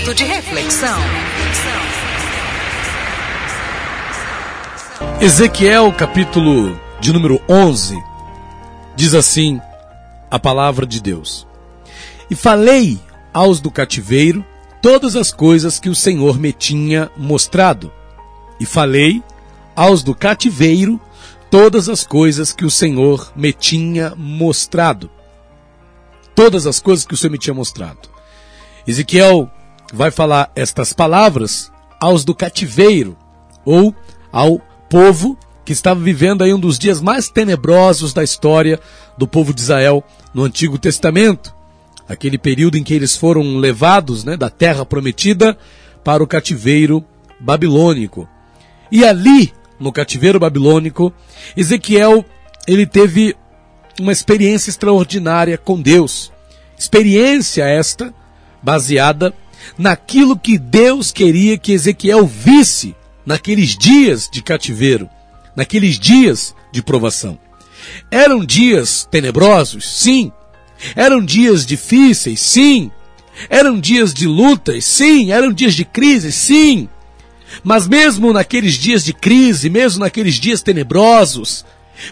Momento de reflexão. Ezequiel, capítulo de número 11, diz assim a palavra de Deus: E falei aos do cativeiro todas as coisas que o Senhor me tinha mostrado. E falei aos do cativeiro todas as coisas que o Senhor me tinha mostrado. Todas as coisas que o Senhor me tinha mostrado. Ezequiel vai falar estas palavras aos do cativeiro, ou ao povo que estava vivendo aí um dos dias mais tenebrosos da história do povo de Israel no Antigo Testamento. Aquele período em que eles foram levados né, da terra prometida para o cativeiro babilônico. E ali, no cativeiro babilônico, Ezequiel ele teve uma experiência extraordinária com Deus. Experiência esta baseada naquilo que Deus queria que Ezequiel visse naqueles dias de cativeiro, naqueles dias de provação. Eram dias tenebrosos? Sim. Eram dias difíceis? Sim. Eram dias de lutas? Sim. Eram dias de crise? Sim. Mas mesmo naqueles dias de crise, mesmo naqueles dias tenebrosos,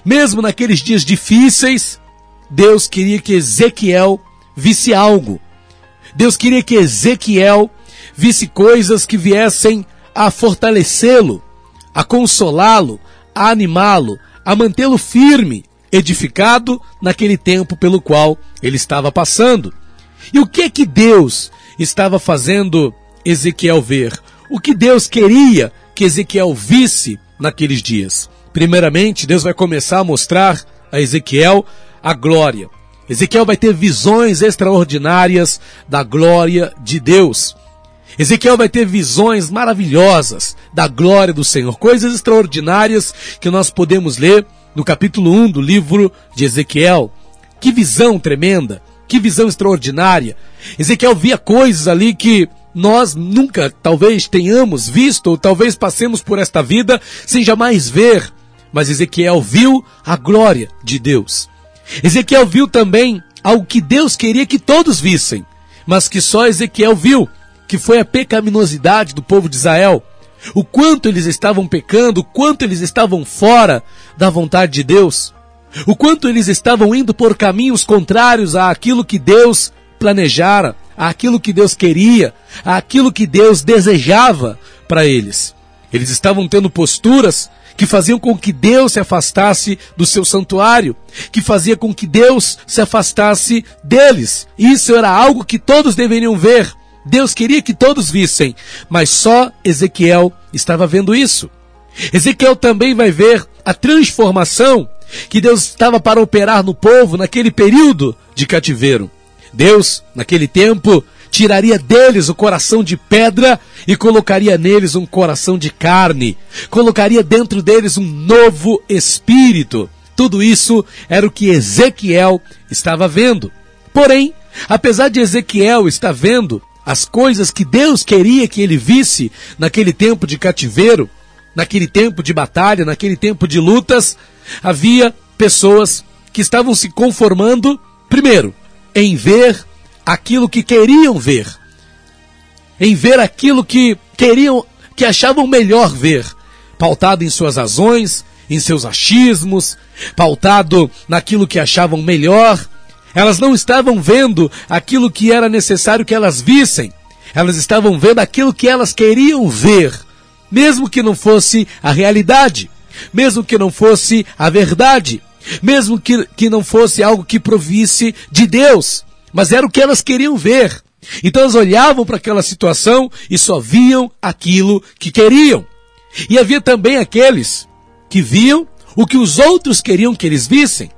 mesmo naqueles dias difíceis, Deus queria que Ezequiel visse algo. Deus queria que Ezequiel visse coisas que viessem a fortalecê-lo, a consolá-lo, a animá-lo, a mantê-lo firme, edificado naquele tempo pelo qual ele estava passando. E o que que Deus estava fazendo Ezequiel ver? O que Deus queria que Ezequiel visse naqueles dias? Primeiramente, Deus vai começar a mostrar a Ezequiel a glória. Ezequiel vai ter visões extraordinárias da glória de Deus. Ezequiel vai ter visões maravilhosas da glória do Senhor, coisas extraordinárias que nós podemos ler no capítulo 1 do livro de Ezequiel. Que visão tremenda, que visão extraordinária. Ezequiel via coisas ali que nós nunca talvez tenhamos visto ou talvez passemos por esta vida sem jamais ver. Mas Ezequiel viu a glória de Deus. Ezequiel viu também algo que Deus queria que todos vissem, mas que só Ezequiel viu, que foi a pecaminosidade do povo de Israel. O quanto eles estavam pecando, o quanto eles estavam fora da vontade de Deus. O quanto eles estavam indo por caminhos contrários àquilo que Deus planejara, àquilo que Deus queria, àquilo que Deus desejava para eles. Eles estavam tendo posturas que faziam com que Deus se afastasse do seu santuário, que fazia com que Deus se afastasse deles. Isso era algo que todos deveriam ver. Deus queria que todos vissem, mas só Ezequiel estava vendo isso. Ezequiel também vai ver a transformação que Deus estava para operar no povo naquele período de cativeiro. Deus, naquele tempo, tiraria deles o coração de pedra e colocaria neles um coração de carne, colocaria dentro deles um novo espírito. Tudo isso era o que Ezequiel estava vendo. Porém, apesar de Ezequiel estar vendo as coisas que Deus queria que ele visse naquele tempo de cativeiro, naquele tempo de batalha, naquele tempo de lutas, havia pessoas que estavam se conformando, primeiro, em ver aquilo que queriam ver, em ver aquilo que queriam, que achavam melhor ver, pautado em suas razões, em seus achismos, pautado naquilo que achavam melhor. Elas não estavam vendo aquilo que era necessário que elas vissem. Elas estavam vendo aquilo que elas queriam ver, mesmo que não fosse a realidade, mesmo que não fosse a verdade, mesmo que, que não fosse algo que provisse de Deus mas era o que elas queriam ver. Então elas olhavam para aquela situação e só viam aquilo que queriam. E havia também aqueles que viam o que os outros queriam que eles vissem.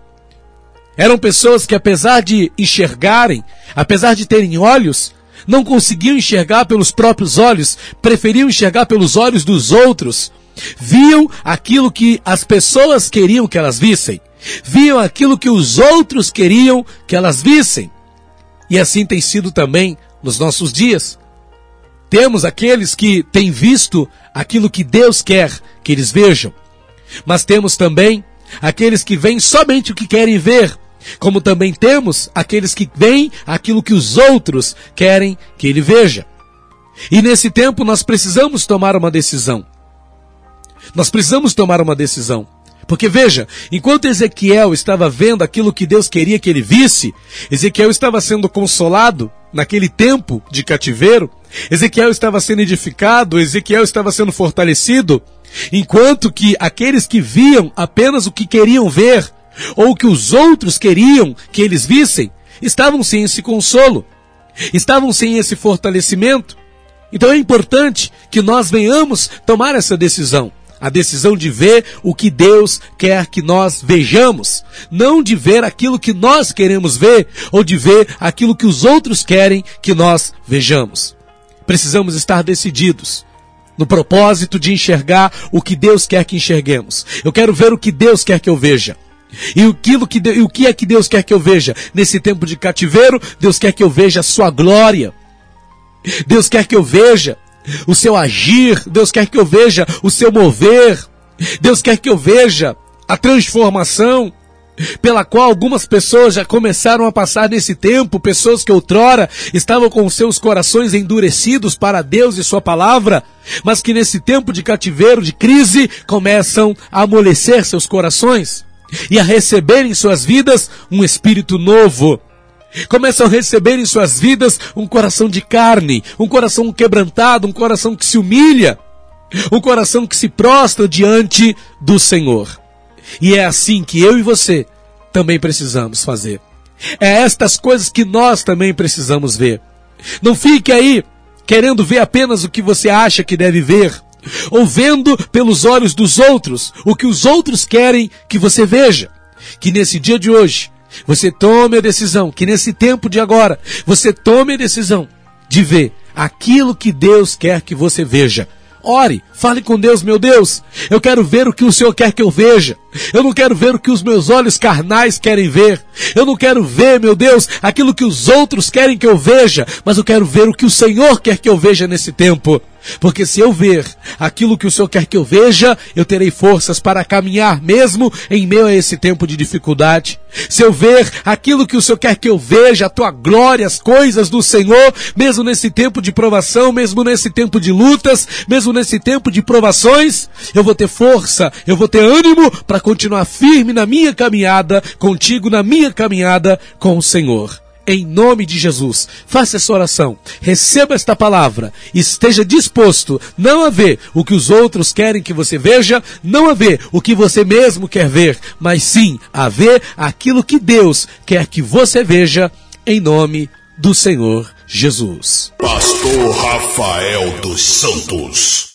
Eram pessoas que, apesar de enxergarem, apesar de terem olhos, não conseguiam enxergar pelos próprios olhos, preferiam enxergar pelos olhos dos outros. Viam aquilo que as pessoas queriam que elas vissem. Viam aquilo que os outros queriam que elas vissem. E assim tem sido também nos nossos dias. Temos aqueles que têm visto aquilo que Deus quer que eles vejam. Mas temos também aqueles que veem somente o que querem ver. Como também temos aqueles que veem aquilo que os outros querem que ele veja. E nesse tempo nós precisamos tomar uma decisão. Nós precisamos tomar uma decisão. Porque veja, enquanto Ezequiel estava vendo aquilo que Deus queria que ele visse, Ezequiel estava sendo consolado naquele tempo de cativeiro, Ezequiel estava sendo edificado, Ezequiel estava sendo fortalecido, enquanto que aqueles que viam apenas o que queriam ver, ou o que os outros queriam que eles vissem, estavam sem esse consolo, estavam sem esse fortalecimento. Então é importante que nós venhamos tomar essa decisão. A decisão de ver o que Deus quer que nós vejamos. Não de ver aquilo que nós queremos ver ou de ver aquilo que os outros querem que nós vejamos. Precisamos estar decididos no propósito de enxergar o que Deus quer que enxerguemos. Eu quero ver o que Deus quer que eu veja. E aquilo que, e o que é que Deus quer que eu veja? Nesse tempo de cativeiro, Deus quer que eu veja a sua glória. Deus quer que eu veja o seu agir, Deus quer que eu veja o seu mover, Deus quer que eu veja a transformação pela qual algumas pessoas já começaram a passar nesse tempo, pessoas que outrora estavam com seus corações endurecidos para Deus e Sua palavra, mas que nesse tempo de cativeiro, de crise, começam a amolecer seus corações e a receber em suas vidas um espírito novo, começam a receber em suas vidas um coração de carne, um coração quebrantado, um coração que se humilha, um coração que se prostra diante do Senhor. E é assim que eu e você também precisamos fazer. É estas coisas que nós também precisamos ver. Não fique aí querendo ver apenas o que você acha que deve ver, ou vendo pelos olhos dos outros o que os outros querem que você veja. Que nesse dia de hoje você tome a decisão, que nesse tempo de agora, você tome a decisão de ver aquilo que Deus quer que você veja. Ore, fale com Deus, meu Deus. Eu quero ver o que o Senhor quer que eu veja. Eu não quero ver o que os meus olhos carnais querem ver. Eu não quero ver, meu Deus, aquilo que os outros querem que eu veja, mas eu quero ver o que o Senhor quer que eu veja nesse tempo. Porque se eu ver aquilo que o Senhor quer que eu veja, eu terei forças para caminhar mesmo em meio a esse tempo de dificuldade. Se eu ver aquilo que o Senhor quer que eu veja, a tua glória, as coisas do Senhor, mesmo nesse tempo de provação, mesmo nesse tempo de lutas, mesmo nesse tempo de provações, eu vou ter força, eu vou ter ânimo para continuar firme na minha caminhada, contigo na minha caminhada com o Senhor em nome de Jesus. Faça essa oração, receba esta palavra, esteja disposto não a ver o que os outros querem que você veja, não a ver o que você mesmo quer ver, mas sim a ver aquilo que Deus quer que você veja, em nome do Senhor Jesus. Pastor Rafael dos Santos.